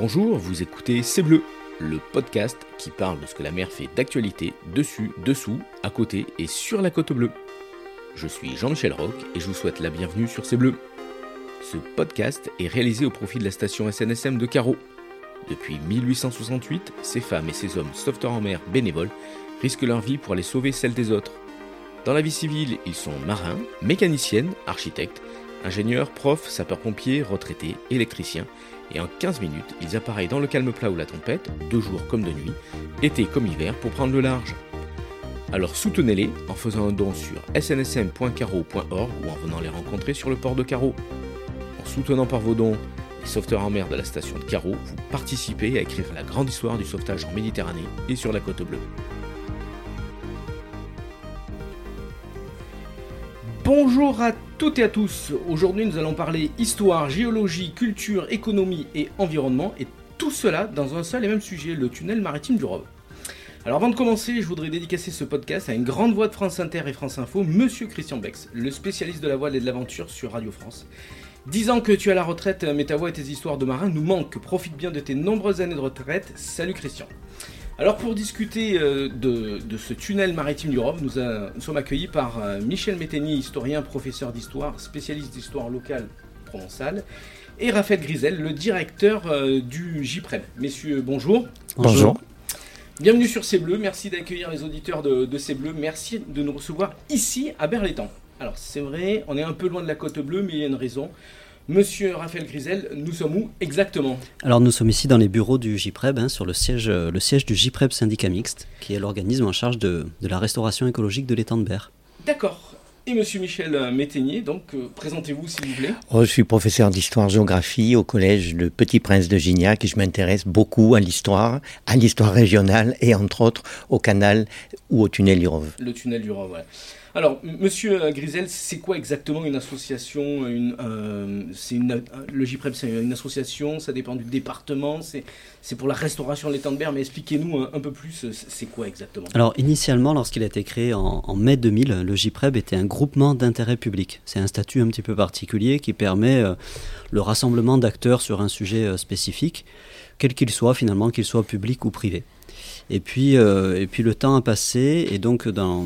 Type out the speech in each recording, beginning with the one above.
Bonjour, vous écoutez C'est Bleu, le podcast qui parle de ce que la mer fait d'actualité dessus, dessous, à côté et sur la côte bleue. Je suis Jean-Michel Roch et je vous souhaite la bienvenue sur C'est Bleu. Ce podcast est réalisé au profit de la station SNSM de Carreau. Depuis 1868, ces femmes et ces hommes sauveteurs en mer bénévoles risquent leur vie pour aller sauver celle des autres. Dans la vie civile, ils sont marins, mécaniciennes, architectes, ingénieurs, profs, sapeurs-pompiers, retraités, électriciens, et en 15 minutes, ils appareillent dans le calme plat ou la tempête, de jour comme de nuit, été comme hiver, pour prendre le large. Alors soutenez-les en faisant un don sur snsm.caro.org ou en venant les rencontrer sur le port de Carreau. En soutenant par vos dons les sauveteurs en mer de la station de Carreau, vous participez à écrire la grande histoire du sauvetage en Méditerranée et sur la côte bleue. Bonjour à toutes et à tous. Aujourd'hui, nous allons parler histoire, géologie, culture, économie et environnement, et tout cela dans un seul et même sujet, le tunnel maritime du Rove. Alors avant de commencer, je voudrais dédicacer ce podcast à une grande voix de France Inter et France Info, Monsieur Christian Bex, le spécialiste de la voile et de l'aventure sur Radio France. Dix que tu es à la retraite, mais ta voix et tes histoires de marin nous manquent. Profite bien de tes nombreuses années de retraite. Salut Christian. Alors pour discuter euh, de, ce tunnel maritime du nous, sommes accueillis par euh, Michel Métaigny, historien, professeur d'histoire, spécialiste d'histoire locale provençale, et Raphaël Grisel, le directeur euh, du JPREB. Messieurs, bonjour. Bonjour. Bienvenue sur C'est Bleu, merci d'accueillir les auditeurs de, de C'est Bleu, merci de nous recevoir ici à Berlétan. Alors c'est vrai, on est un peu loin de la côte bleue, mais il y a une raison. Monsieur Raphaël Grisel, nous sommes où exactement Alors nous sommes ici dans les bureaux du JPREB, hein, sur le siège, euh, le siège du JPREB syndicat mixte, qui est l'organisme en charge de, la restauration écologique de l'étang de Berre. D'accord. Et Monsieur Michel Métainier, donc euh, présentez-vous s'il vous plaît. Oh, je suis professeur d'histoire-géographie au collège de Petit Prince de Gignac et je m'intéresse beaucoup à l'histoire, à l'histoire régionale et entre autres au canal ou au tunnel du Rove. Le tunnel du Rove, voilà. Alors, Monsieur Grisel, c'est quoi exactement une association euh, c'est Le GIPREP, c'est une association, ça dépend du département, c'est pour la restauration de l'étang de mer, mais expliquez-nous un, peu plus, c'est quoi exactement? Alors, initialement, lorsqu'il a été créé en, mai 2000, le GIPREB était un groupement d'intérêt public. C'est un statut un petit peu particulier qui permet euh, le rassemblement d'acteurs sur un sujet euh, spécifique, quel qu'il soit finalement, qu'il soit public ou privé. Et puis, euh, et puis le temps a passé, et donc dans,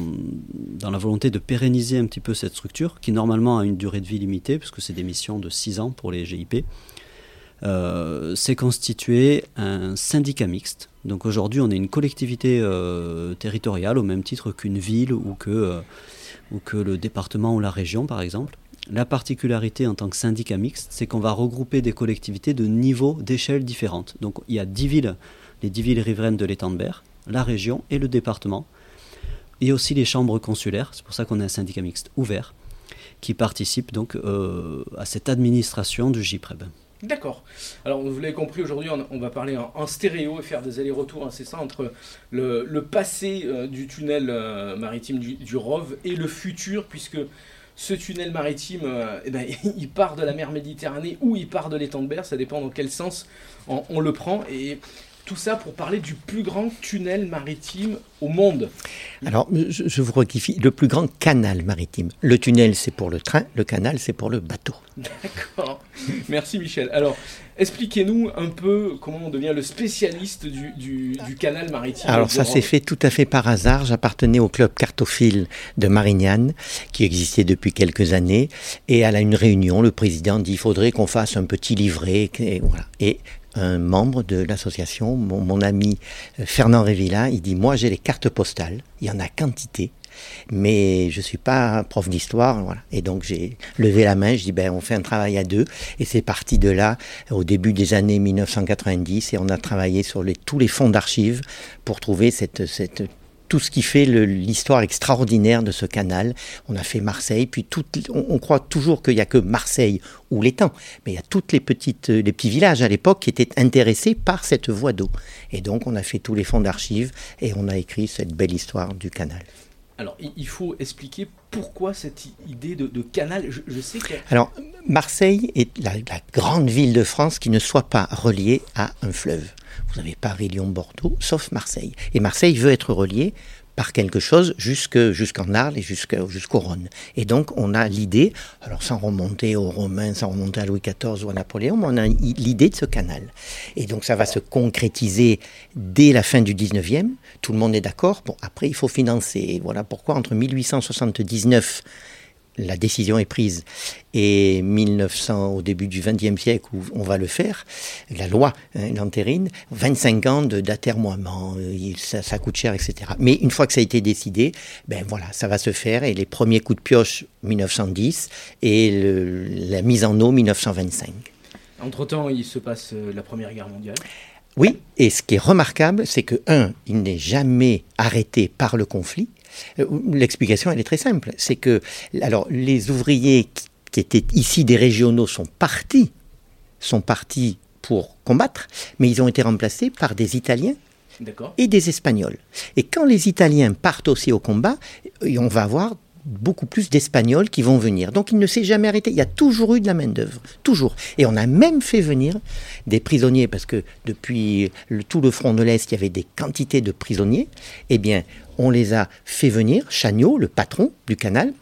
dans la volonté de pérenniser un petit peu cette structure, qui normalement a une durée de vie limitée, puisque c'est des missions de 6 ans pour les GIP, euh, s'est constitué un syndicat mixte. Donc aujourd'hui, on est une collectivité euh, territoriale au même titre qu'une ville ou que, euh, ou que le département ou la région, par exemple. La particularité en tant que syndicat mixte, c'est qu'on va regrouper des collectivités de niveaux, d'échelles différentes. Donc il y a 10 villes les dix villes riveraines de l'étang de Berre, la région et le département, et aussi les chambres consulaires, c'est pour ça qu'on a un syndicat mixte ouvert, qui participe donc euh, à cette administration du JPREB. D'accord. Alors, vous l'avez compris, aujourd'hui, on, va parler en, stéréo et faire des allers-retours incessants entre le, passé euh, du tunnel euh, maritime du, du, Rove et le futur, puisque ce tunnel maritime, eh ben, il part de la mer Méditerranée ou il part de l'étang de Berre, ça dépend dans quel sens on, on le prend. Et tout ça pour parler du plus grand tunnel maritime au monde. Alors, je, vous rectifie, le plus grand canal maritime. Le tunnel, c'est pour le train, le canal, c'est pour le bateau. D'accord. Merci Michel. Alors, expliquez-nous un peu comment on devient le spécialiste du, canal maritime. Alors, ça s'est fait tout à fait par hasard. J'appartenais au club cartophile de Marignane, qui existait depuis quelques années. Et à une réunion, le président dit, il faudrait qu'on fasse un petit livret. Et, voilà. et un membre de l'association, mon, ami euh, Fernand Révilla, il dit Moi j'ai les cartes postales, il y en a quantité, mais je ne suis pas prof d'histoire. Voilà. Et donc j'ai levé la main, je dis ben, On fait un travail à deux. Et c'est parti de là, au début des années 1990, et on a travaillé sur tous les fonds d'archives pour trouver cette tout ce qui fait l'histoire extraordinaire de ce canal. On a fait Marseille, puis tout, on, croit toujours qu'il n'y a que Marseille ou l'étang, mais il y a toutes les petites, euh, les petits villages à l'époque qui étaient intéressés par cette voie d'eau. Et donc on a fait tous les fonds d'archives et on a écrit cette belle histoire du canal. Alors, il faut expliquer pourquoi cette idée de, canal. Je, sais que. Alors, Marseille est la, grande ville de France qui ne soit pas reliée à un fleuve. Vous avez Paris, Lyon, Bordeaux, sauf Marseille. Et Marseille veut être reliée par quelque chose jusqu'en Arles et jusqu'au Rhône. Et donc on a l'idée, alors sans remonter aux Romains, sans remonter à Louis XIV ou à Napoléon, mais on a l'idée de ce canal. Et donc ça va se concrétiser dès la fin du 19e. Tout le monde est d'accord. Bon, après il faut financer. Voilà pourquoi entre 1879 la décision est prise et 1900 au début du XXe siècle où on va le faire, la loi hein, l'entérine, 25 ans d'atermoiement, euh, ça, ça, coûte cher, etc. Mais une fois que ça a été décidé, ben voilà, ça va se faire et les premiers coups de pioche 1910 et la mise en eau 1925. Entre-temps, il se passe euh, la Première Guerre mondiale. Oui, et ce qui est remarquable, c'est que, un, il n'est jamais arrêté par le conflit, l'explication, elle est très simple. C'est que, alors, les ouvriers qui étaient ici des régionaux sont partis, sont partis pour combattre, mais ils ont été remplacés par des Italiens et des Espagnols. Et quand les Italiens partent aussi au combat, on va avoir beaucoup plus d'Espagnols qui vont venir. Donc il ne s'est jamais arrêté. Il y a toujours eu de la main-d'œuvre. Toujours. Et on a même fait venir des prisonniers, parce que depuis tout le front de l'Est, il y avait des quantités de prisonniers. Eh bien, on les a fait venir. Chagnot, le patron du canal,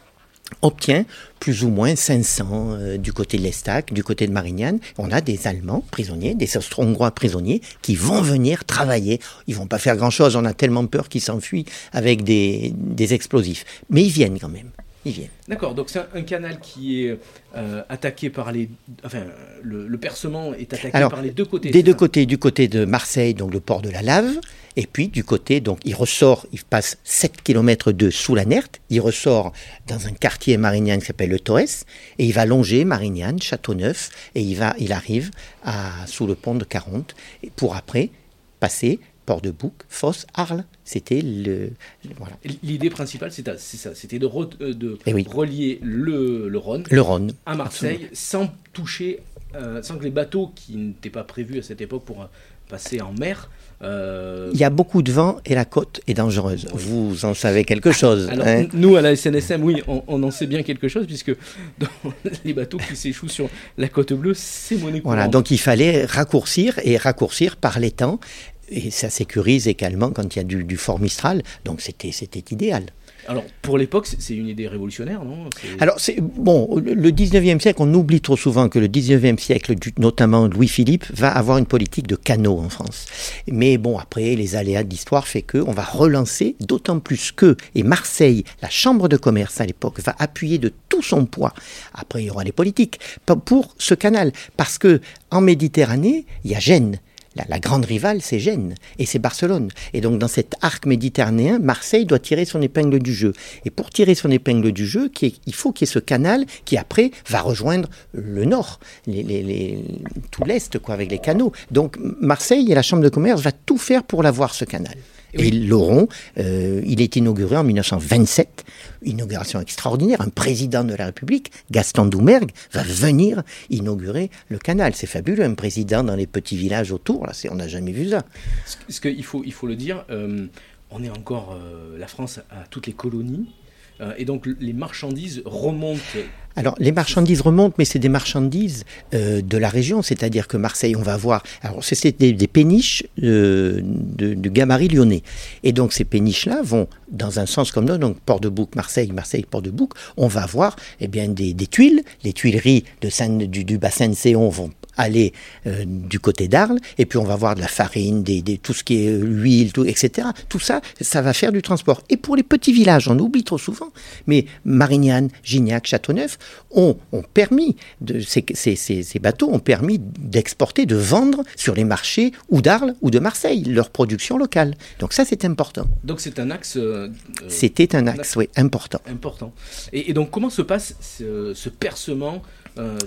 obtient plus ou moins 500 euh, du côté de l'Estac, du côté de Marignane. On a des Allemands prisonniers, des Austro-Hongrois prisonniers qui vont venir travailler. Ils vont pas faire grand-chose, on a tellement peur qu'ils s'enfuient avec des, explosifs. Mais ils viennent quand même. Ils viennent. D'accord, donc c'est un, canal qui est euh, attaqué par les... Enfin, le, percement est attaqué par les deux côtés. Des deux côtés, du côté de Marseille, donc le port de la Lave, et puis du côté, donc il ressort, il passe 7 km de sous la Nerte, il ressort dans un quartier marignan qui s'appelle le Torres, et il va longer Marignane, Châteauneuf, et il, va, il arrive à, sous le pont de 40, pour après passer Port de Bouc, Fosse, Arles. C'était le, voilà. L'idée principale, c'était ça, c'était de, euh, de eh relier le, le, Rhône, le Rhône à Marseille sans toucher, euh, sans que les bateaux qui n'étaient pas prévus à cette époque pour passer en mer euh, Il y a beaucoup de vent et la côte est dangereuse. Vous en savez quelque chose. Hein nous, à la SNSM, oui, on, en sait bien quelque chose, puisque dans les bateaux qui s'échouent sur la côte bleue, c'est monnaie Voilà, donc il fallait raccourcir et raccourcir par les temps. Et ça sécurise également quand il y a du, du fort Mistral. Donc c'était idéal. Alors, pour l'époque, c'est une idée révolutionnaire, non? Alors, bon, le 19e siècle, on oublie trop souvent que le 19e siècle, notamment Louis-Philippe, va avoir une politique de canaux en France. Mais bon, après, les aléas de l'histoire fait qu'on va relancer, d'autant plus que, et Marseille, la chambre de commerce à l'époque, va appuyer de tout son poids, après il y aura les politiques, pour ce canal. Parce que en Méditerranée, il y a Gênes, la, grande rivale, c'est Gênes et c'est Barcelone. Et donc dans cet arc méditerranéen, Marseille doit tirer son épingle du jeu. Et pour tirer son épingle du jeu, il faut qu'il y ait ce canal qui après va rejoindre le nord, tout l'est, quoi, avec les canaux. Donc Marseille et la Chambre de commerce va tout faire pour l'avoir ce canal. Et ils l'auront. Euh, il est inauguré en 1927. Inauguration extraordinaire. Un président de la République, Gaston Doumergue, va venir inaugurer le canal. C'est fabuleux. Un président dans les petits villages autour. Là, on n'a jamais vu ça. Ce qu'il faut, il faut le dire. Euh, on est encore. Euh, la France a toutes les colonies. Euh, et donc les marchandises remontent. Alors les marchandises remontent, mais c'est des marchandises euh, de la région, c'est-à-dire que Marseille, on va voir. Alors c'est des, péniches euh, de, gabarit lyonnais, et donc ces péniches-là vont dans un sens comme nous, donc Port de Bouc, Marseille, Marseille, Port de Bouc. On va voir eh bien des, tuiles, les tuileries de du, du bassin de Séon vont aller euh, du côté d'Arles, et puis on va voir de la farine, des, tout ce qui est huile, tout, etc. Tout ça, ça va faire du transport. Et pour les petits villages, on oublie trop souvent, mais Marignane, Gignac, Châteauneuf ont, ont permis, de, ces, ces, ces, bateaux ont permis d'exporter, de vendre sur les marchés ou d'Arles ou de Marseille, leur production locale. Donc ça, c'est important. Donc c'est un axe... Euh, C'était un axe, oui, important. Important. Et, donc comment se passe ce, ce percement euh,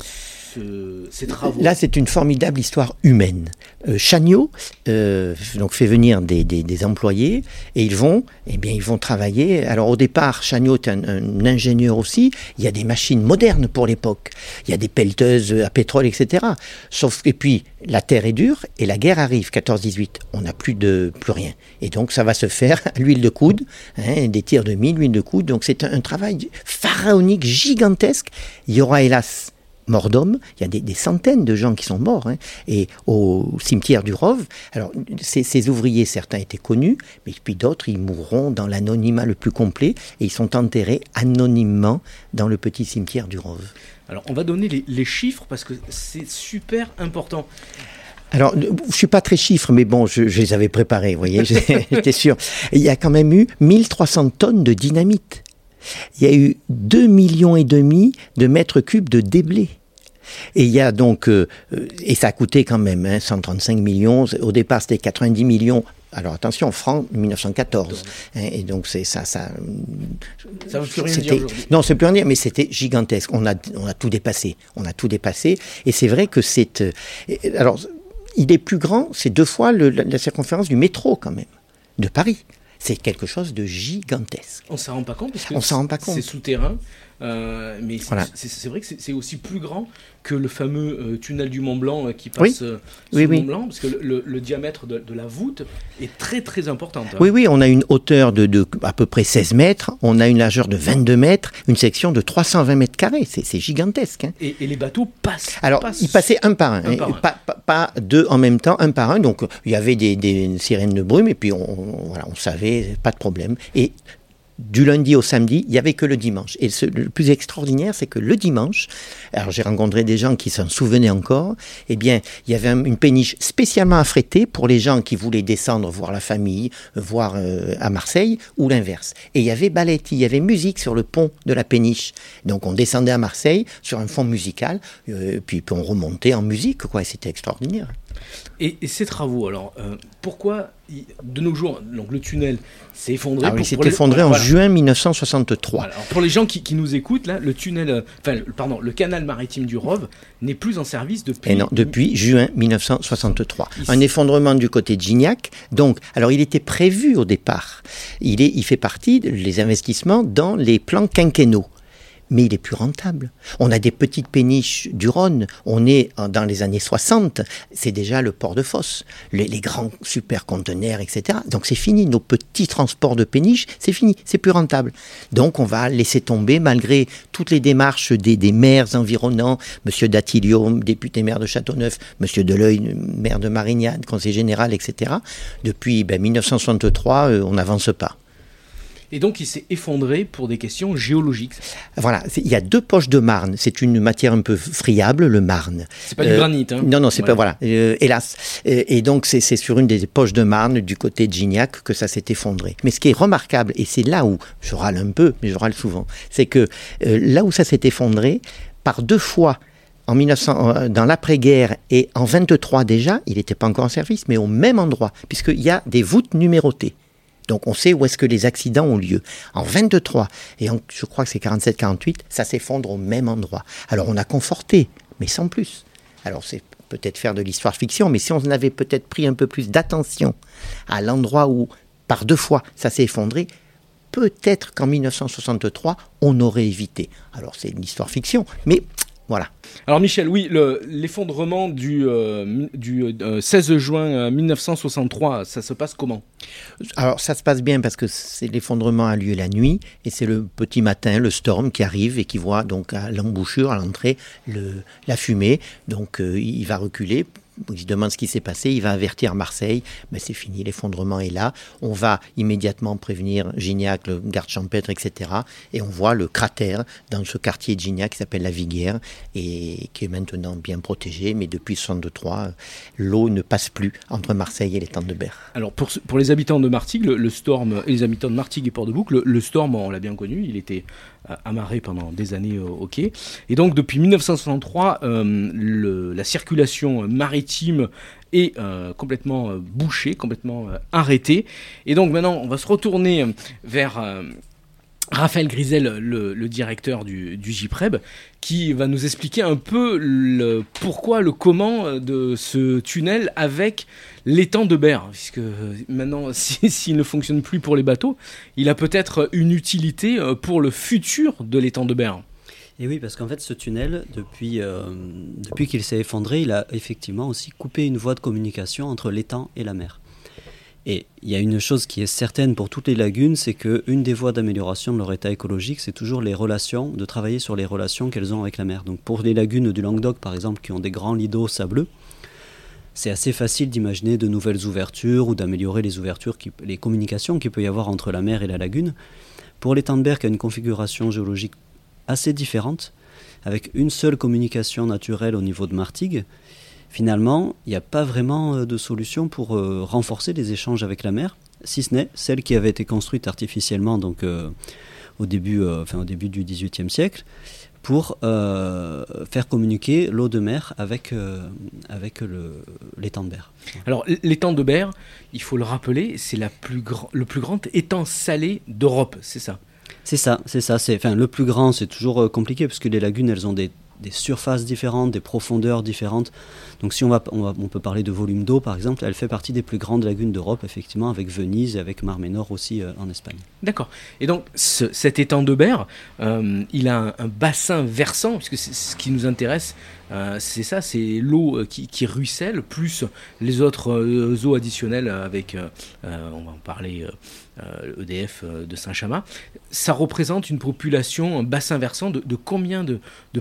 Là, c'est une formidable histoire humaine. Euh, Chagnot euh, donc fait venir des, employés et ils vont, eh bien, ils vont travailler. Alors au départ, Chagnot est un, ingénieur aussi. Il y a des machines modernes pour l'époque. Il y a des pelleteuses à pétrole, etc. Sauf et puis la terre est dure et la guerre arrive. 14-18, on n'a plus de plus rien. Et donc ça va se faire à l'huile de coude, hein, des tirs de mine, l'huile de coude. Donc c'est un travail pharaonique, gigantesque. Il y aura hélas morts d'hommes, il y a des, centaines de gens qui sont morts, hein. et au cimetière du Rove, alors ces, ouvriers, certains étaient connus, mais puis d'autres, ils mourront dans l'anonymat le plus complet, et ils sont enterrés anonymement dans le petit cimetière du Rove. Alors on va donner les, les chiffres parce que c'est super important. Alors, je ne suis pas très chiffre, mais bon, je, les avais préparés, vous voyez, j'étais sûr. Il y a quand même eu 1300 tonnes de dynamite. Il y a eu 2 millions et demi de mètres cubes de déblé. Et il y a donc, euh, et ça a coûté quand même hein, 135 millions. Au départ, c'était 90 millions. Alors attention, francs 1914. Hein, et donc c'est ça, ça. Ça veut plus rien dire Non, c'est plus rien dire, mais c'était gigantesque. On a, on a tout dépassé. On a tout dépassé. Et c'est vrai que c'est. Euh, alors, il est plus grand. C'est deux fois la circonférence du métro quand même de Paris. C'est quelque chose de gigantesque. On s'en rend pas compte parce que on s'en rend pas compte. C'est souterrain. Euh, mais c'est vrai que c'est aussi plus grand que le fameux euh, tunnel du Mont Blanc euh, qui passe oui. le Mont Blanc, parce que le, diamètre de, la voûte est très très important. Hein. Oui, oui, on a une hauteur de, à peu près 16 mètres, on a une largeur de 22 mètres, une section de 320 mètres carrés, c'est gigantesque. Hein. Et, les bateaux passent Alors, ils passaient un par un, hein, Pas, deux en même temps, un par un, donc il y avait des, sirènes de brume, et puis on, voilà, on savait, pas de problème. Et du lundi au samedi, il n'y avait que le dimanche. Et le plus extraordinaire, c'est que le dimanche, alors j'ai rencontré des gens qui s'en souvenaient encore, eh bien, il y avait une péniche spécialement affrétée pour les gens qui voulaient descendre voir la famille, voir euh, à Marseille, ou l'inverse. Et il y avait balletti, il y avait musique sur le pont de la péniche. Donc on descendait à Marseille sur un fond musical, euh, puis, on remontait en musique, quoi, c'était extraordinaire. Et, ces travaux, alors, euh, pourquoi de nos jours, donc le tunnel s'est effondré ah Il s'est effondré en juin 1963. alors pour les gens qui, nous écoutent, là, le tunnel, euh, enfin, pardon, le canal maritime du Rove n'est plus en service depuis. Et non, depuis juin 1963. Un effondrement du côté de Gignac. Donc, alors il était prévu au départ. Il, est, il fait partie des investissements dans les plans quinquennaux mais il est plus rentable. On a des petites péniches du Rhône, on est dans les années 60, c'est déjà le port de Fosse, les, grands super conteneurs, etc. Donc c'est fini, nos petits transports de péniches, c'est fini, c'est plus rentable. Donc on va laisser tomber, malgré toutes les démarches des, maires environnants, M. Datilio, député maire de Châteauneuf, M. Deleuil, maire de Marignane, conseiller général, etc. Depuis 1963, ben, euh, on n'avance pas. Et donc il s'est effondré pour des questions géologiques. Voilà, il y a deux poches de marne. C'est une matière un peu friable, le marne. C'est pas du euh, granit. Hein. Non, non, c'est pas voilà. Euh, hélas. Et, donc c'est sur une des poches de marne du côté de Gignac que ça s'est effondré. Mais ce qui est remarquable, et c'est là où je râle un peu, mais je râle souvent, c'est que euh, là où ça s'est effondré, par deux fois en 1900, dans l'après-guerre et en 23 déjà, il n'était pas encore en service, mais au même endroit, puisqu'il y a des voûtes numérotées. Donc on sait où est-ce que les accidents ont lieu. En 23 et je crois que c'est 47-48, ça s'effondre au même endroit. Alors on a conforté, mais sans plus. Alors c'est peut-être faire de l'histoire fiction, mais si on avait peut-être pris un peu plus d'attention à l'endroit où par deux fois ça s'est effondré, peut-être qu'en 1963 on aurait évité. Alors c'est une histoire fiction, mais voilà. Alors Michel, oui, l'effondrement du, euh, du 16 euh, juin 1963, euh, ça se passe comment? Alors ça se passe bien parce que l'effondrement a lieu la nuit et c'est le petit matin, le storm qui arrive et qui voit donc à l'embouchure, à l'entrée, la fumée. Donc il va reculer il se demande ce qui s'est passé, il va avertir Marseille, mais c'est fini, l'effondrement est là. On va immédiatement prévenir Gignac, le garde champêtre, etc. Et on voit le cratère dans ce quartier de Gignac qui s'appelle la Viguière et qui est maintenant bien protégé, mais depuis 63, l'eau ne passe plus entre Marseille et les de Berre. Alors pour, pour les habitants de Martigues, le, storm, et les habitants de Martigues et Port-de-Bouc, le, storm, on l'a bien connu, il était amarré pendant des années au, quai. Et donc depuis 1963, euh, la circulation maritime est euh, complètement euh, bouché, complètement euh, arrêté. Et donc maintenant, on va se retourner vers Raphaël Grisel, le, directeur du, du JPREB, qui va nous expliquer un peu le pourquoi, le comment de ce tunnel avec l'étang de Berre. Puisque maintenant, s'il ne fonctionne plus pour les bateaux, il a peut-être une utilité pour le futur de l'étang de Berre. Et oui, parce qu'en fait, ce tunnel, euh, depuis qu'il s'est effondré, il a effectivement aussi coupé une voie de communication entre l'étang et la mer. Et il y a une chose qui est certaine pour toutes les lagunes, c'est qu'une des voies d'amélioration de leur état écologique, c'est toujours les relations, de travailler sur les relations qu'elles ont avec la mer. Donc pour les lagunes du Languedoc, par exemple, qui ont des grands lits d'eau sableux, c'est assez facile d'imaginer de nouvelles ouvertures ou d'améliorer les ouvertures, les communications qu'il peut y avoir entre la mer et la lagune. Pour les Tandberg, qui a une configuration géologique assez différente, avec une seule communication naturelle au niveau de Martigues, finalement, il n'y a pas vraiment euh, de solution pour euh, renforcer les échanges avec la mer, si ce n'est celle qui avait été construite artificiellement donc, euh, au, début, enfin, au début du XVIIIe siècle pour faire communiquer l'eau de mer avec, avec l'étang de Berre. Alors l'étang de Berre, il faut le rappeler, c'est plus le plus grand étang salé d'Europe, c'est ça? C'est ça, c'est ça. C'est, enfin, le plus grand, c'est toujours compliqué parce que les lagunes, elles ont des des surfaces différentes, des profondeurs différentes. Donc si on, va, on, peut parler de volume d'eau par exemple, elle fait partie des plus grandes lagunes d'Europe effectivement, avec Venise et avec Mar Menor aussi euh, en Espagne. D'accord. Et donc cet étang de Berre, euh, il a un, bassin versant, puisque ce qui nous intéresse, euh, c'est ça, c'est l'eau qui, ruisselle, plus les autres eaux additionnelles avec, on va en parler EDF euh, e euh, de Saint-Chamas, ça représente une population, un bassin versant de, combien de,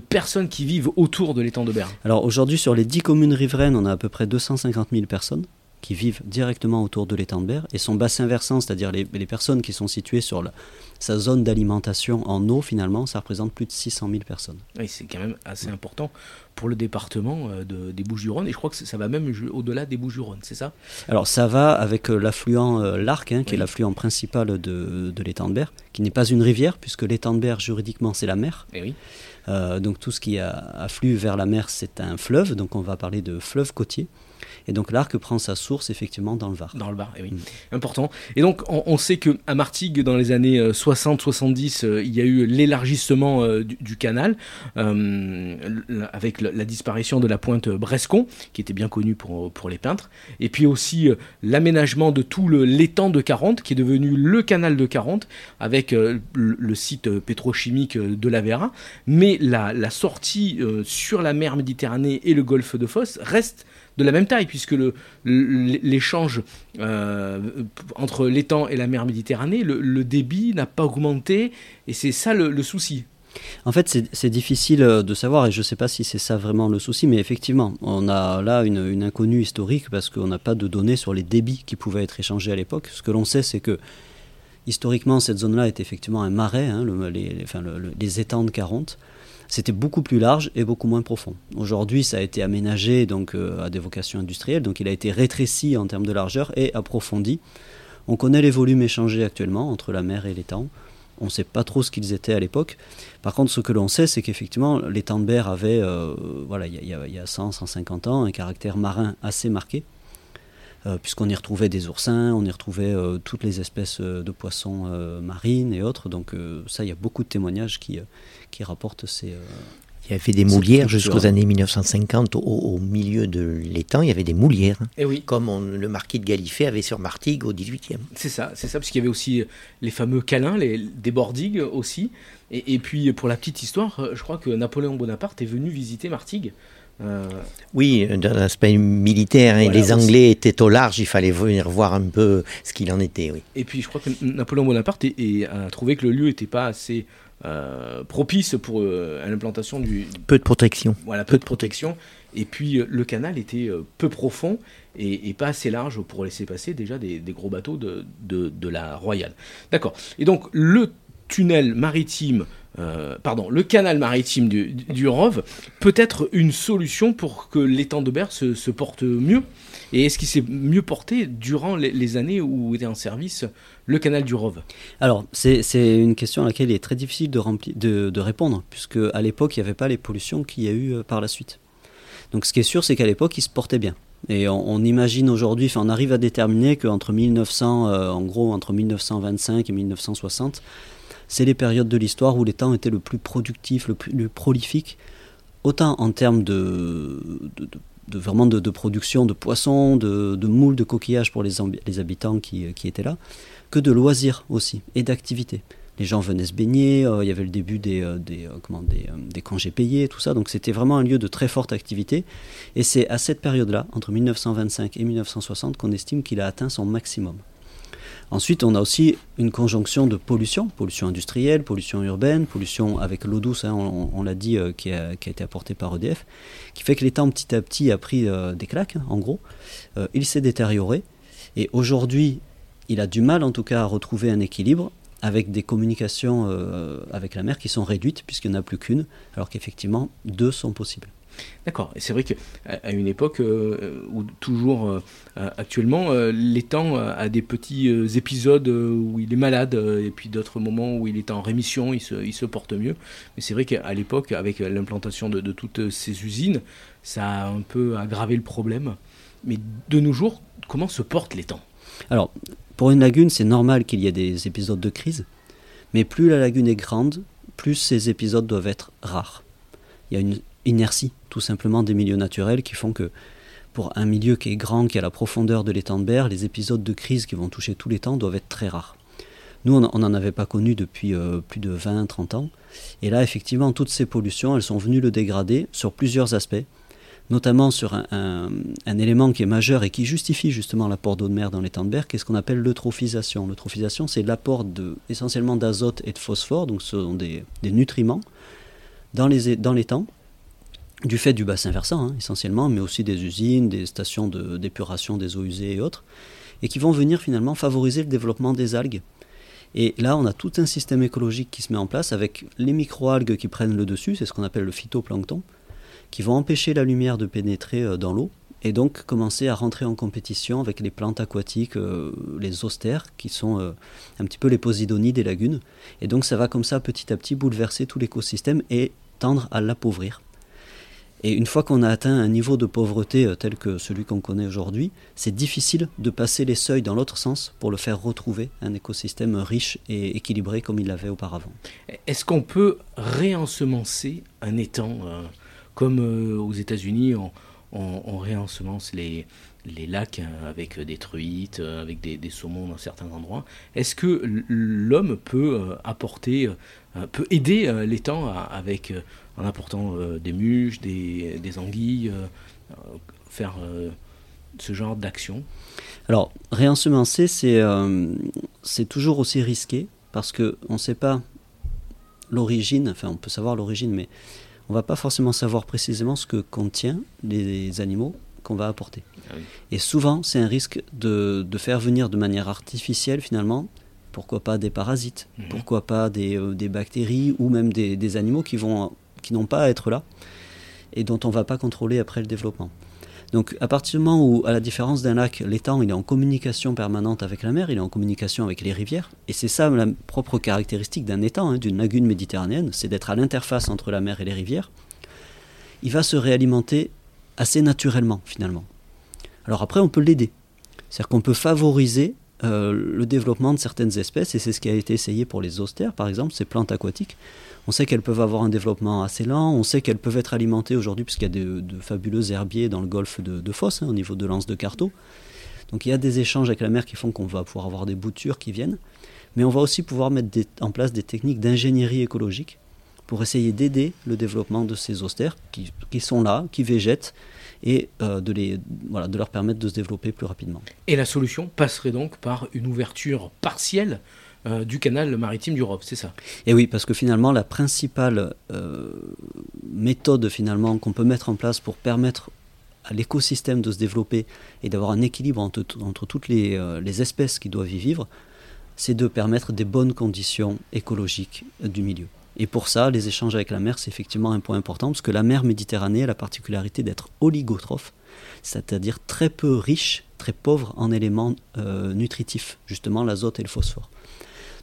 personnes qui vivent autour de l'étang de Berne Alors aujourd'hui, sur les 10 communes riveraines, on a à peu près 250 000 personnes qui vivent directement autour de l'étang de Berre, et son bassin versant, c'est-à-dire les, personnes qui sont situées sur sa zone d'alimentation en eau, finalement, ça représente plus de 600 000 personnes. Oui, c'est quand même assez important pour le département euh, des Bouches-du-Rhône, et je crois que ça va même au-delà des Bouches-du-Rhône, c'est ça? Alors ça va avec euh, l'affluent euh, l'Arc, hein, qui est l'affluent principal de, de l'étang de Berre, qui n'est pas une rivière, puisque l'étang de Berre, juridiquement, c'est la mer. Et eh oui. donc tout ce qui afflue vers la mer, c'est un fleuve, donc on va parler de fleuve côtier. Et donc l'Arc prend sa source effectivement dans le Var. Dans le Var, eh oui. Mm. Important. Et donc on, sait qu'à Martigues, dans les années 60-70, euh, euh, il y a eu l'élargissement euh, du, canal, avec la, disparition de la pointe Brescon, qui était bien connue pour, pour les peintres, et puis aussi l'aménagement de tout l'étang de 40, qui est devenu le canal de 40, avec le, site pétrochimique de la Vera. Mais la, la sortie sur la mer Méditerranée et le golfe de Fosse reste de la même taille, puisque l'échange euh, entre l'étang et la mer Méditerranée, le, débit n'a pas augmenté, et c'est ça le, souci. En fait, c'est difficile euh, de savoir, et je ne sais pas si c'est ça vraiment le souci, mais effectivement, on a là une, inconnue historique parce qu'on n'a pas de données sur les débits qui pouvaient être échangés à l'époque. Ce que l'on sait, c'est que historiquement, cette zone-là est effectivement un marais, hein, les, les, étangs de 40 c'était beaucoup plus large et beaucoup moins profond. Aujourd'hui, ça a été aménagé donc euh, à des vocations industrielles, donc il a été rétréci en termes de largeur et approfondi. On connaît les volumes échangés actuellement entre la mer et l'étang. On ne sait pas trop ce qu'ils étaient à l'époque. Par contre, ce que l'on sait, c'est qu'effectivement, l'étang de Berre avait, euh, voilà, il y, a 100, 150 ans, un caractère marin assez marqué. Euh, puisqu'on y retrouvait des oursins, on y retrouvait toutes les espèces de poissons marines et autres. Donc ça, il y a beaucoup de témoignages qui, qui rapporte ces. Euh, il y avait des moulières jusqu'aux années 1950 au, milieu de l'étang, il y avait des moulières. Et eh oui. Comme le marquis de Galifet avait sur Martigues au 18e. C'est ça, c'est ça, parce qu'il y avait aussi les fameux câlins, les, des bordigues aussi. Et, puis pour la petite histoire, je crois que Napoléon Bonaparte est venu visiter Martigues. Euh, oui, d'un aspect militaire. Hein, les Anglais étaient au large, il fallait venir voir un peu ce qu'il en était. Oui. Et puis je crois que Napoléon Bonaparte a trouvé que le lieu n'était pas assez euh, propice pour euh, l'implantation du... Peu de protection. Voilà, peu de protection. Et puis euh, le canal était peu profond et, pas assez large pour laisser passer déjà des, gros bateaux de, de, la Royale. D'accord. Et donc le tunnel maritime, pardon, le canal maritime du, du, Rove peut être une solution pour que l'étang de Berre se, se porte mieux et est-ce qu'il s'est mieux porté durant les, années où était en service le canal du Rove Alors, c'est une question à laquelle il est très difficile de, de, répondre, puisque à l'époque, il n'y avait pas les pollutions qu'il y a eu euh, par la suite. Donc, ce qui est sûr, c'est qu'à l'époque, il se portait bien. Et on, imagine aujourd'hui, enfin, on arrive à déterminer qu'entre 1900, euh, en gros, entre 1925 et 1960, c'est les périodes de l'histoire où les temps étaient le plus productif, le plus prolifique, autant en termes de, de, de vraiment de, production de poissons, de, moules, de coquillages pour les, habitants qui, qui, étaient là, que de loisirs aussi et d'activités. les gens venaient se baigner, il y avait le début des, des, des, congés payés, tout ça. Donc c'était vraiment un lieu de très forte activité. Et c'est à cette période-là, entre 1925 et 1960, qu'on estime qu'il a atteint son maximum. Ensuite, on a aussi une conjonction de pollution, pollution industrielle, pollution urbaine, pollution avec l'eau douce, hein, on, l'a dit, euh, qui, a, été apportée par EDF, qui fait que l'étang petit à petit a pris euh, des claques, hein, en gros. Euh, il s'est détérioré et aujourd'hui, il a du mal en tout cas à retrouver un équilibre avec des communications avec la mer qui sont réduites puisqu'il n'y en a plus qu'une, alors qu'effectivement deux sont possibles. D'accord. Et c'est vrai qu'à une époque, euh, ou toujours euh, actuellement, euh, l'étang a des petits épisodes où il est malade, et puis d'autres moments où il est en rémission, il se, porte mieux. Mais c'est vrai qu'à l'époque, avec l'implantation de, de, toutes ces usines, ça a un peu aggravé le problème. Mais de nos jours, comment se porte l'étang? Alors, pour une lagune, c'est normal qu'il y ait des épisodes de crise, mais plus la lagune est grande, plus ces épisodes doivent être rares. Il y a une inertie tout simplement des milieux naturels qui font que pour un milieu qui est grand, qui a la profondeur de l'étang de Berre, les épisodes de crise qui vont toucher tous les temps doivent être très rares. Nous, on n'en avait pas connu depuis euh, plus de 20-30 ans. Et là, effectivement, toutes ces pollutions, elles sont venues le dégrader sur plusieurs aspects, notamment sur un, élément qui est majeur et qui justifie justement l'apport d'eau de mer dans l'étang de Berre, qui est ce qu'on appelle l'eutrophisation. L'eutrophisation, c'est l'apport essentiellement d'azote et de phosphore, donc ce sont des, nutriments, dans l'étang, dans du fait du bassin versant hein, essentiellement, mais aussi des usines, des stations d'épuration des eaux usées et autres, et qui vont venir finalement favoriser le développement des algues. Et là, on a tout un système écologique qui se met en place avec les microalgues qui prennent le dessus, c'est ce qu'on appelle le phytoplancton, qui vont empêcher la lumière de pénétrer euh, dans l'eau et donc commencer à rentrer en compétition avec les plantes aquatiques, euh, les austères, qui sont euh, un petit peu les posidonies des lagunes. Et donc ça va comme ça petit à petit bouleverser tout l'écosystème et tendre à l'appauvrir. Et une fois qu'on a atteint un niveau de pauvreté euh, tel que celui qu'on connaît aujourd'hui, c'est difficile de passer les seuils dans l'autre sens pour le faire retrouver un écosystème riche et équilibré comme il l'avait auparavant. Est-ce qu'on peut réensemencer un étang euh, comme euh, aux États-Unis on, réensemence les, les lacs avec des truites, avec des, saumons dans certains endroits? Est-ce que l'homme peut apporter, peut aider l'étang avec en apportant euh, des muches, des, anguilles, euh, euh, faire ce genre d'action Alors, réensemencer, c'est c'est toujours aussi risqué parce qu'on ne sait pas l'origine, enfin on peut savoir l'origine, mais on va pas forcément savoir précisément ce que contient les animaux qu'on va apporter. Ah Et souvent, c'est un risque de, de, faire venir de manière artificielle, finalement, pourquoi pas des parasites, mhm. pourquoi pas des, des, bactéries ou même des, des, animaux qui vont qui n'ont pas à être là et dont on ne va pas contrôler après le développement. Donc à partir du moment où, à la différence d'un lac, l'étang il est en communication permanente avec la mer, il est en communication avec les rivières, et c'est ça la propre caractéristique d'un étang, hein, d'une lagune méditerranéenne, c'est d'être à l'interface entre la mer et les rivières, il va se réalimenter assez naturellement finalement. Alors après on peut l'aider, c'est-à-dire qu'on peut favoriser euh, le développement de certaines espèces, et c'est ce qui a été essayé pour les austères par exemple, ces plantes aquatiques, on sait qu'elles peuvent avoir un développement assez lent, on sait qu'elles peuvent être alimentées aujourd'hui puisqu'il y a de, fabuleux herbiers dans le golfe de, de hein, au niveau de l'anse de Carto. Donc il y a des échanges avec la mer qui font qu'on va pouvoir avoir des boutures qui viennent, mais on va aussi pouvoir mettre en place des techniques d'ingénierie écologique pour essayer d'aider le développement de ces austères qui, sont là, qui végètent, et euh, de, les, voilà, de leur permettre de se développer plus rapidement. Et la solution passerait donc par une ouverture partielle euh, du canal maritime d'Europe, c'est ça? Et oui, parce que finalement, la principale euh, méthode finalement qu'on peut mettre en place pour permettre à l'écosystème de se développer et d'avoir un équilibre entre, toutes euh, les, espèces qui doivent y vivre, c'est de permettre des bonnes conditions écologiques du milieu. Et pour ça, les échanges avec la mer, c'est effectivement un point important, parce que la mer Méditerranée a la particularité d'être oligotrophe, c'est-à-dire très peu riche, très pauvre en éléments nutritifs, justement l'azote et le phosphore.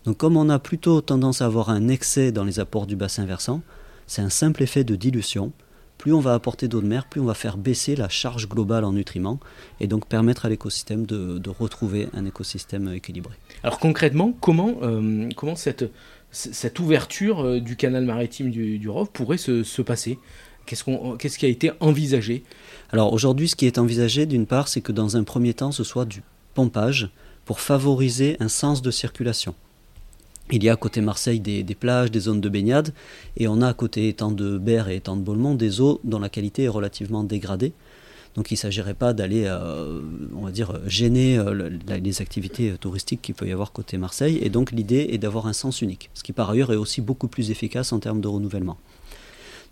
Donc comme on a plutôt tendance à avoir un excès dans les apports du bassin versant, c'est un simple effet de dilution. Plus on va apporter d'eau de mer, plus on va faire baisser la charge globale en nutriments et donc permettre à l'écosystème de, retrouver un écosystème équilibré. Alors concrètement, comment, euh, comment cette, cette ouverture euh, du canal maritime du, du pourrait se, passer? Qu'est-ce qui a été envisagé? Alors aujourd'hui, ce qui est envisagé, d'une part, c'est que dans un premier temps, ce soit du pompage pour favoriser un sens de circulation. Il y a à côté Marseille des, plages, des zones de baignade, et on a à côté étant de Berre et étant de Beaumont des eaux dont la qualité est relativement dégradée. Donc il ne s'agirait pas d'aller, euh, on va dire, gêner euh, les activités touristiques qu'il peut y avoir côté Marseille. Et donc l'idée est d'avoir un sens unique, ce qui par ailleurs est aussi beaucoup plus efficace en termes de renouvellement.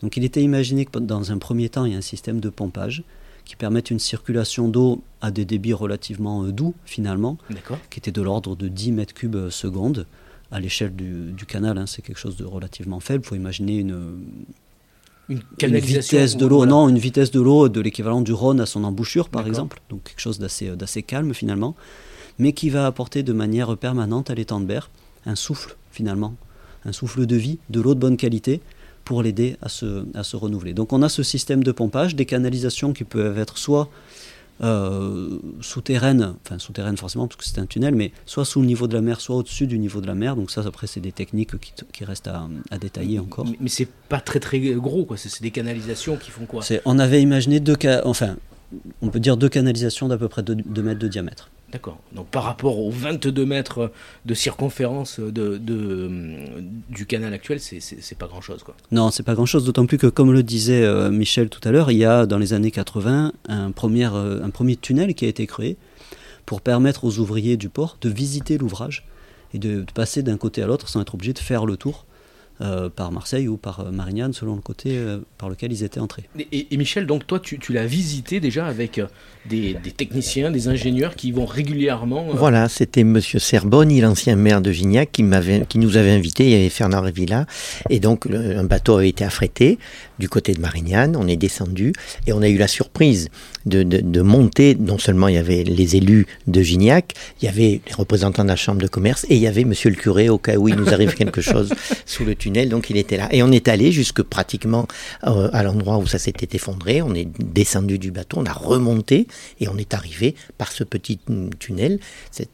Donc il était imaginé que dans un premier temps, il y a un système de pompage qui permette une circulation d'eau à des débits relativement euh, doux finalement, qui était de l'ordre de 10 mètres cubes seconde à l'échelle du, canal, hein, c'est quelque chose de relativement faible. Il faut imaginer une, une, vitesse de l'eau, non, une vitesse de l'eau de l'équivalent du Rhône à son embouchure, par exemple. Donc quelque chose d'assez, d'assez calme finalement, mais qui va apporter de manière permanente à l'étang de Berre un souffle finalement, un souffle de vie, de l'eau de bonne qualité pour l'aider à se, à se renouveler. Donc on a ce système de pompage, des canalisations qui peuvent être soit euh, souterraine, enfin souterraine forcément parce que c'est un tunnel, mais soit sous le niveau de la mer, soit au-dessus du niveau de la mer. Donc ça, après, c'est des techniques qui, restent à, détailler encore. Mais, c'est pas très très gros, quoi. C'est des canalisations qui font quoi? On avait imaginé deux, enfin, on peut dire deux canalisations d'à peu près 2 mètres de diamètre. D'accord. Donc par rapport aux 22 mètres de circonférence de, du canal actuel, c'est pas grand-chose. Non, c'est pas grand-chose, d'autant plus que, comme le disait euh, Michel tout à l'heure, il y a dans les années 80 un premier, euh, un premier tunnel qui a été créé pour permettre aux ouvriers du port de visiter l'ouvrage et de passer d'un côté à l'autre sans être obligés de faire le tour. Euh, par Marseille ou par euh, Marignane, selon le côté euh, par lequel ils étaient entrés. Et, Michel, donc toi, tu, l'as visité déjà avec des, techniciens, des ingénieurs qui vont régulièrement. Voilà, c'était Monsieur Serboni, l'ancien maire de Gignac, qui, qui nous avait invités. Il y avait Fernand Revilla. Et donc, un bateau a été affrété du côté de Marignane. On est descendu et on a eu la surprise de, de, monter. Non seulement il y avait les élus de Gignac, il y avait les représentants de la Chambre de commerce et il y avait Monsieur le curé au cas où il nous arrive quelque chose sous le tunnel. Donc il était là. Et on est allé jusque pratiquement euh, à l'endroit où ça s'était effondré. On est descendu du bateau, on a remonté et on est arrivé par ce petit tunnel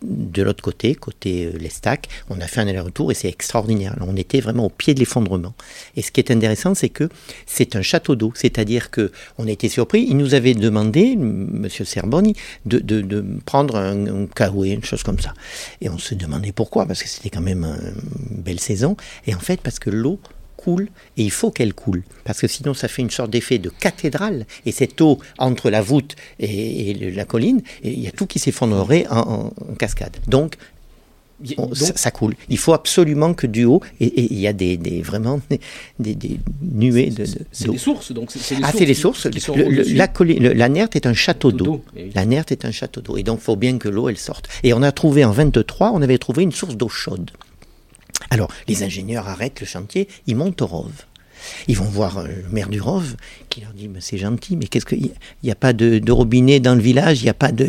de l'autre côté, côté euh, l'Estac. On a fait un aller-retour et c'est extraordinaire. on était vraiment au pied de l'effondrement. Et ce qui est intéressant, c'est que c'est un château d'eau, c'est-à-dire que on a été surpris. Il nous avait demandé, Monsieur Serboni, de, prendre un, un une chose comme ça. Et on se demandait pourquoi, parce que c'était quand même une belle saison. Et en fait, parce que l'eau coule et il faut qu'elle coule parce que sinon ça fait une sorte d'effet de cathédrale et cette eau entre la voûte et, la colline il y a tout qui s'effondrerait en, cascade donc ça, coule. Il faut absolument que du haut, et il y a des, vraiment des, nuées de, C'est des sources, donc c'est Ah, c'est les sources. la, la Nerte est un château d'eau. La Nerte est un château d'eau. Et donc, il faut bien que l'eau, elle sorte. Et on a trouvé en 23, on avait trouvé une source d'eau chaude. Alors, les ingénieurs arrêtent le chantier, ils montent au Rove. Ils vont voir euh, le maire du Rove qui leur dit c'est gentil, mais qu'est-ce qu'il n'y a, pas de, robinet dans le village, il y a pas de.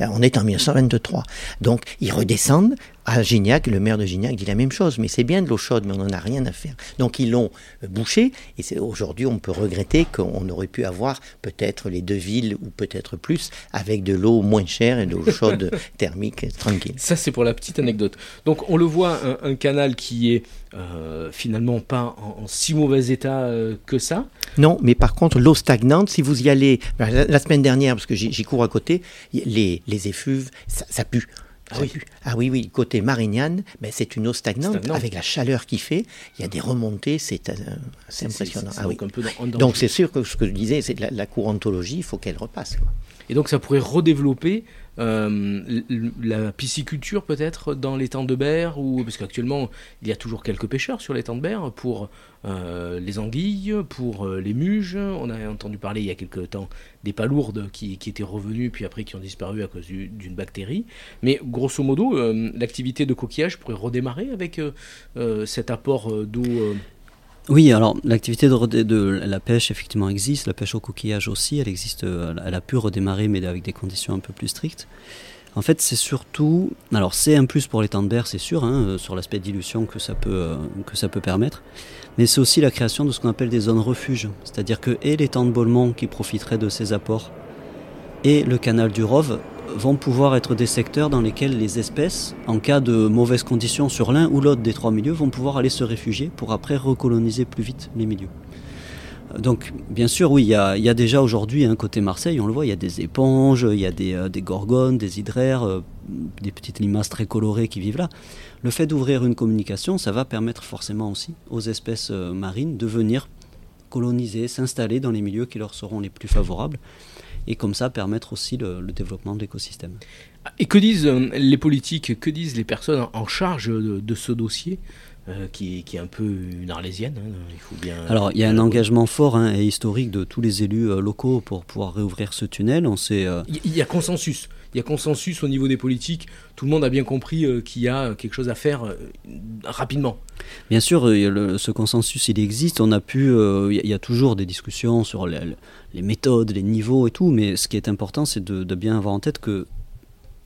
Euh, on est en 1923. Donc ils redescendent à Gignac, le maire de Gignac dit la même chose, mais c'est bien de l'eau chaude, mais on n'en a rien à faire. Donc ils l'ont euh, bouché, et aujourd'hui on peut regretter qu'on aurait pu avoir peut-être les deux villes, ou peut-être plus, avec de l'eau moins chère et de l'eau chaude thermique tranquille. Ça c'est pour la petite anecdote. Donc on le voit, un, canal qui est euh, finalement pas en, si mauvais état euh, que ça. Non, mais par contre l'eau stagnante, si vous y allez, la, semaine dernière, parce que j'y cours à côté, les, les effluves, ça pue. Ah oui. ah oui, oui, côté Marignane, ben c'est une eau stagnante, avec la chaleur qu'il fait. Il y a des remontées, c'est euh, impressionnant. ah, oui. donc c'est sûr que ce que je disais, c'est la, la courantologie, il faut qu'elle repasse. Et donc ça pourrait redévelopper euh, la pisciculture peut-être dans l'étang de Berre ou parce qu'actuellement il y a toujours quelques pêcheurs sur l'étang de Berre pour euh, les anguilles, pour euh, les muges. On a entendu parler il y a quelques temps des palourdes qui, étaient revenus puis après qui ont disparu à cause d'une bactérie. Mais grosso modo, l'activité de coquillage pourrait redémarrer avec cet apport d'eau. Oui, alors l'activité de, la pêche effectivement existe, la pêche au coquillage aussi, elle existe, elle a pu redémarrer mais avec des conditions un peu plus strictes. En fait, c'est surtout, alors c'est un plus pour les temps de berre, c'est sûr, hein, euh, sur l'aspect dilution que ça peut euh, que ça peut permettre, mais c'est aussi la création de ce qu'on appelle des zones refuges, c'est-à-dire que et les temps de Bolmont qui profiteraient de ces apports et le canal du Rove vont pouvoir être des secteurs dans lesquels les espèces, en cas de mauvaises conditions sur l'un ou l'autre des trois milieux, vont pouvoir aller se réfugier pour après recoloniser plus vite les milieux. Donc, bien sûr, oui, il y a, déjà aujourd'hui, un côté Marseille, on le voit, il y a des éponges, il y a des, euh, gorgones, des hydraires, euh, des petites limaces très colorées qui vivent là. Le fait d'ouvrir une communication, ça va permettre forcément aussi aux espèces euh, marines de venir coloniser, s'installer dans les milieux qui leur seront les plus favorables, et comme ça permettre aussi le, développement de l'écosystème. Et que disent les politiques, que disent les personnes en charge de ce dossier euh, qui, est un peu une arlésienne. Hein, il faut bien Alors, il y a un engagement fort hein, et historique de tous les élus euh, locaux pour pouvoir réouvrir ce tunnel. On sait, euh, il y a consensus. Il y a consensus au niveau des politiques. Tout le monde a bien compris qu'il y a quelque chose à faire rapidement. Bien sûr, ce consensus, il existe. On a pu, il y a toujours des discussions sur les, méthodes, les niveaux et tout. Mais ce qui est important, c'est de, de bien avoir en tête que,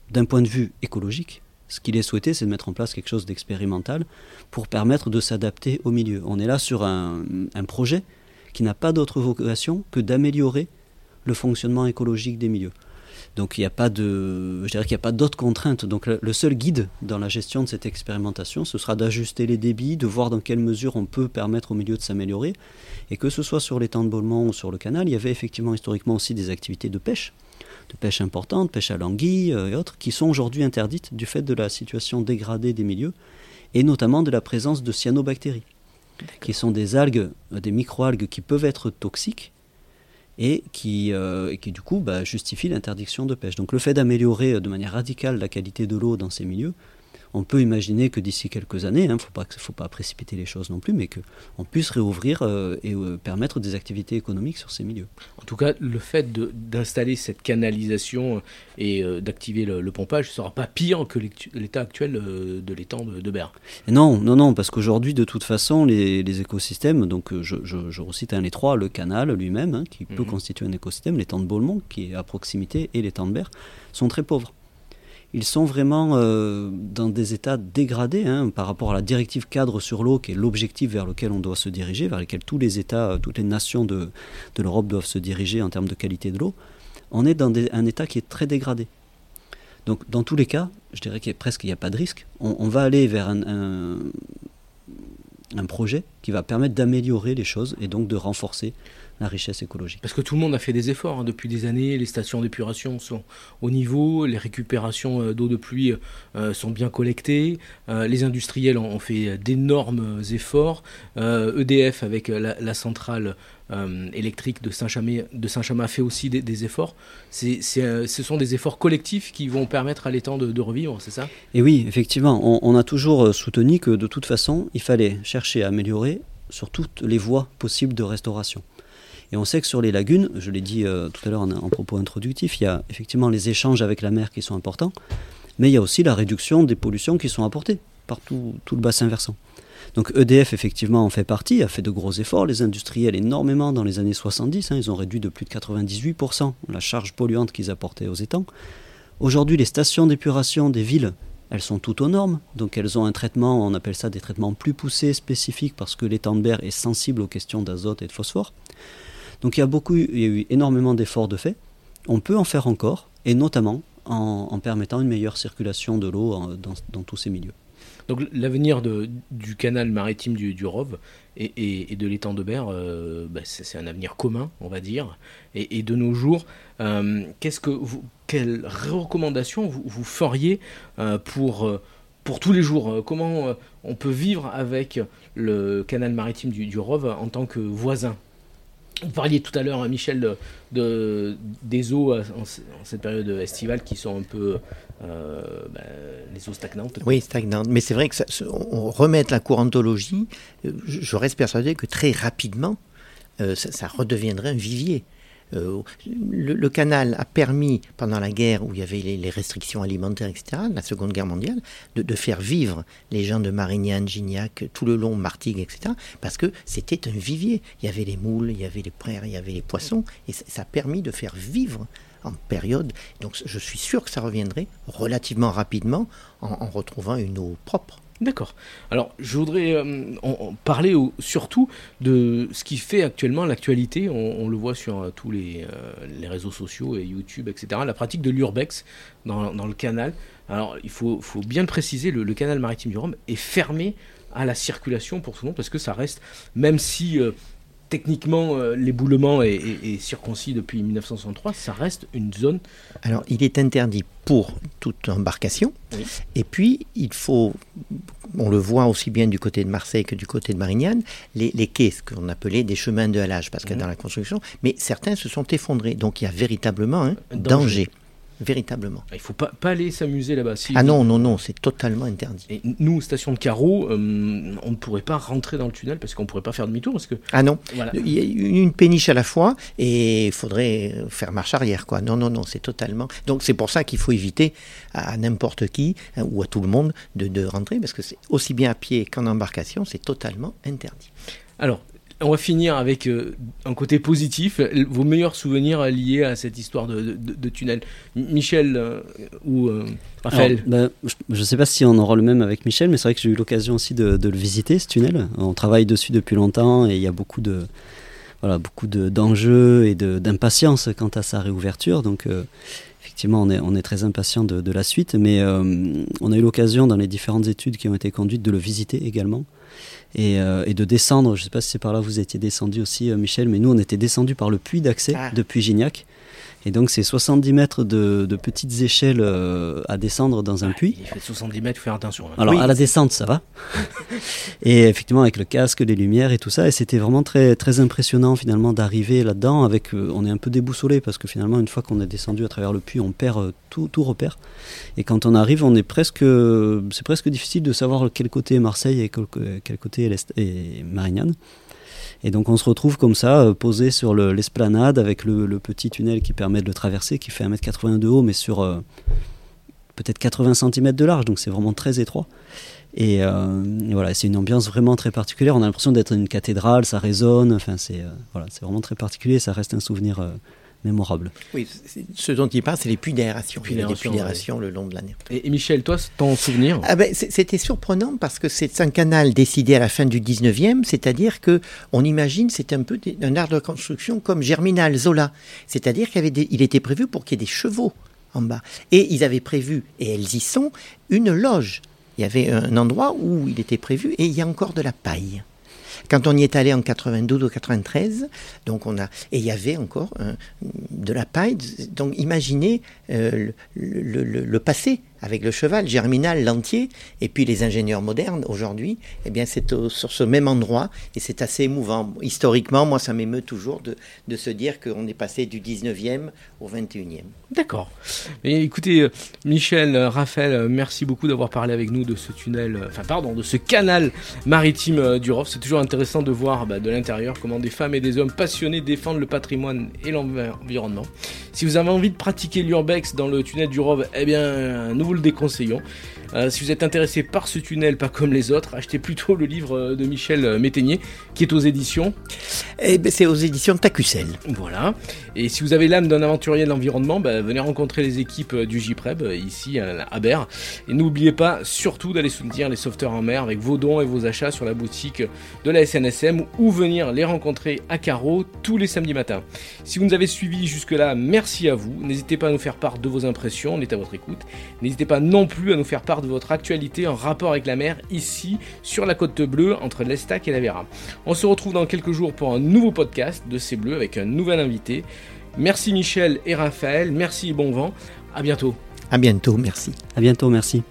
d'un point de vue écologique, ce qu'il est souhaité, c'est de mettre en place quelque chose d'expérimental pour permettre de s'adapter au milieu. On est là sur un, projet qui n'a pas d'autre vocation que d'améliorer le fonctionnement écologique des milieux. Donc il n'y a pas de, je dirais qu'il n'y a pas d'autres contraintes. Donc le, seul guide dans la gestion de cette expérimentation, ce sera d'ajuster les débits, de voir dans quelle mesure on peut permettre au milieu de s'améliorer, et que ce soit sur l'étang de Beaulement ou sur le canal, il y avait effectivement historiquement aussi des activités de pêche de pêche importante, pêche à l'anguille euh, et autres, qui sont aujourd'hui interdites du fait de la situation dégradée des milieux, et notamment de la présence de cyanobactéries, qui sont des algues, euh, des microalgues qui peuvent être toxiques, et qui, euh, du coup bah, justifient l'interdiction de pêche. Donc le fait d'améliorer de manière radicale la qualité de l'eau dans ces milieux, on peut imaginer que d'ici quelques années, il hein, ne faut pas, précipiter les choses non plus, mais qu'on puisse réouvrir euh, et euh, permettre des activités économiques sur ces milieux. En tout cas, le fait d'installer cette canalisation et euh, d'activer le, pompage ne sera pas pire que l'état actuel de l'étang de, de Berre. Non, non, non, parce qu'aujourd'hui, de toute façon, les, écosystèmes, donc je, je, recite un les trois, le canal lui-même, hein, qui peut mhm. constituer un écosystème, l'étang de Beaulemont, qui est à proximité, et l'étang de Berre, sont très pauvres ils sont vraiment euh, dans des états dégradés hein, par rapport à la directive cadre sur l'eau, qui est l'objectif vers lequel on doit se diriger, vers lequel tous les États, euh, toutes les nations de, l'Europe doivent se diriger en termes de qualité de l'eau. On est dans un état qui est très dégradé. Donc, dans tous les cas, je dirais qu'il n'y a pas de risque. On, va aller vers un projet qui va permettre d'améliorer les choses et donc de renforcer la richesse écologique. Parce que tout le monde a fait des efforts hein, depuis des années, les stations d'épuration sont au niveau, les récupérations euh, d'eau de pluie euh, sont bien collectées, euh, les industriels ont, fait d'énormes efforts, EDF e avec la, centrale électrique de Saint-Chamas fait aussi des, efforts. ce sont des efforts collectifs qui vont permettre à l'étang de, revivre, c'est ça? Et oui, effectivement, on, on, a toujours soutenu que de toute façon, il fallait chercher à améliorer sur toutes les voies possibles de restauration. Et on sait que sur les lagunes, je l'ai dit euh, tout à l'heure en, propos introductif, il y a effectivement les échanges avec la mer qui sont importants, mais il y a aussi la réduction des pollutions qui sont apportées par tout, le bassin versant. Donc EDF, effectivement, en fait partie, a fait de gros efforts. Les industriels, énormément dans les années 70, hein, ils ont réduit de plus de 98% la charge polluante qu'ils apportaient aux étangs. Aujourd'hui, les stations d'épuration des villes, elles sont toutes aux normes. Donc elles ont un traitement, on appelle ça des traitements plus poussés, spécifiques, parce que l'étang de berre est sensible aux questions d'azote et de phosphore. Donc il y a beaucoup, il y a eu énormément d'efforts de fait. On peut en faire encore, et notamment en, permettant une meilleure circulation de l'eau dans, tous ces milieux. Donc l'avenir du canal maritime du, du et, de l'étang de Berre, euh, bah, c'est un avenir commun, on va dire. Et, de nos jours, euh, qu'est-ce que vous, quelles recommandations vous, feriez euh, pour, pour tous les jours Comment on peut vivre avec le canal maritime du, du en tant que voisin? Vous parliez tout à l'heure, hein, Michel, de, des eaux euh, en, cette période estivale qui sont un peu euh, ben, les eaux stagnantes. Oui, stagnantes. Mais c'est vrai que ça, remet la courantologie. Euh, je, reste persuadé que très rapidement, ça, redeviendrait un vivier. Euh, le, canal a permis, pendant la guerre où il y avait les, restrictions alimentaires, etc., la Seconde Guerre mondiale, de, faire vivre les gens de Marignane, Gignac, tout le long, Martigues, etc., parce que c'était un vivier. Il y avait les moules, il y avait les prairies, il y avait les poissons, et ça, a permis de faire vivre en période. Donc je suis sûr que ça reviendrait relativement rapidement en retrouvant une eau propre. D'accord. Alors, je voudrais euh, parler surtout de ce qui fait actuellement l'actualité. On, le voit sur euh, tous les, euh, les, réseaux sociaux et YouTube, etc. La pratique de l'urbex dans, le canal. Alors, il faut, bien le préciser, le, canal maritime du Rhum est fermé à la circulation pour tout le monde parce que ça reste, même si techniquement, l'éboulement est, circoncis depuis 1963, ça reste une zone. Alors, il est interdit pour toute embarcation. Et puis, il faut, on le voit aussi bien du côté de Marseille que du côté de Marignane, les, quais, ce qu'on appelait des chemins de halage, parce que dans la construction, mais certains se sont effondrés. Donc, il y a véritablement un danger véritablement. Il ne faut pas, pas aller s'amuser là-bas. ah non, non, non, c'est totalement interdit. Et nous, station de carreau, euh, on ne pourrait pas rentrer dans le tunnel parce qu'on ne pourrait pas faire demi-tour. Parce que, ah non, il y a une péniche à la fois et il faudrait faire marche arrière. quoi. Non, non, non, c'est totalement... Donc c'est pour ça qu'il faut éviter à n'importe qui hein, ou à tout le monde de, de rentrer parce que c'est aussi bien à pied qu'en embarcation, c'est totalement interdit. Alors, on va finir avec euh, un côté positif, vos meilleurs souvenirs liés à cette histoire de, tunnel. Michel euh, ou euh, Raphaël ben, Je ne sais pas si on aura le même avec Michel, mais c'est vrai que j'ai eu l'occasion aussi de, le visiter, ce tunnel. On travaille dessus depuis longtemps et il y a beaucoup de voilà, beaucoup d'enjeux et d'impatience quant à sa réouverture. Donc effectivement, on est, on est très impatient de, la suite, mais on a eu l'occasion dans les différentes études qui ont été conduites de le visiter également. Euh, et, de descendre. Je ne sais pas si c'est par là que vous étiez descendu aussi, euh, Michel, mais nous, on était descendu par le puits d'accès ah. depuis Gignac. Et donc, c'est 70 mètres de, petites échelles euh, à descendre dans un puits. Il fait 70 mètres, faut faire attention. Hein. Alors, à la descente, ça va. et effectivement, avec le casque, les lumières et tout ça. Et c'était vraiment très, très impressionnant, finalement, d'arriver là-dedans. Avec, euh, on est un peu déboussolé parce que finalement, une fois qu'on est descendu à travers le puits, on perd euh, tout, tout repère. Et quand on arrive, on est presque, c'est presque difficile de savoir quel côté est Marseille et quel, côté est, Marignane. Et donc on se retrouve comme ça, euh, posé sur l'esplanade avec le, petit tunnel qui permet de le traverser, qui fait 1m80 de haut, mais sur euh, peut-être 80 cm de large, donc c'est vraiment très étroit. Et, euh, voilà, c'est une ambiance vraiment très particulière. On a l'impression d'être une cathédrale, ça résonne. Enfin, c'est vraiment très particulier. Ça reste un souvenir mémorable. Oui, ce dont il parle, c'est les puits d'aération. Il y a des puits d'aération le long de l'année. Et, Michel, toi, ton souvenir ah ben, C'était surprenant parce que c'est un canal décidé à la fin du 19e, c'est-à-dire que on imagine c'est un peu un art de construction comme Germinal, Zola. C'est-à-dire qu'il était prévu pour qu'il y ait des chevaux en bas. Et ils avaient prévu, et elles y sont, une loge. Il y avait un endroit où il était prévu et il y a encore de la paille. Quand on y est allé en 92 ou 93, donc on a et il y avait encore de la paille. Donc imaginez euh, le, passé avec le cheval germinal, l'entier, et puis les ingénieurs modernes aujourd'hui, eh bien c'est sur ce même endroit et c'est assez émouvant. Historiquement, moi ça m'émeut toujours de, se dire qu'on est passé du 19e au 21e. D'accord. écoutez, euh, Michel, euh, Raphaël, euh, merci beaucoup d'avoir parlé avec nous de ce tunnel, enfin pardon, de ce canal maritime du Rov. C'est toujours intéressant de voir bah, de l'intérieur comment des femmes et des hommes passionnés défendent le patrimoine et l'environnement. Si vous avez envie de pratiquer l'urbex dans le tunnel du Rov, eh bien, nous vous le déconseillons. Euh, si vous êtes intéressé par ce tunnel, pas comme les autres, achetez plutôt le livre euh, de Michel euh, Métainier, qui est aux éditions. Eh ben, c'est aux éditions Tacucel. Voilà. Et si vous avez l'âme d'un aventurier de l'environnement, bah, venez rencontrer les équipes du JPREB ici à Berre. Et n'oubliez pas surtout d'aller soutenir les sauveteurs en mer avec vos dons et vos achats sur la boutique de la SNSM ou venir les rencontrer à Carreau tous les samedis matins. Si vous nous avez suivis jusque-là, merci à vous. N'hésitez pas à nous faire part de vos impressions, on est à votre écoute. N'hésitez pas non plus à nous faire part de votre actualité en rapport avec la mer ici sur la côte bleue entre l'Estac et la Vera. On se retrouve dans quelques jours pour un nouveau podcast de C'est Bleu avec un nouvel invité. Merci Michel et Raphaël, merci et bon vent. À bientôt. À bientôt, merci. À bientôt, merci.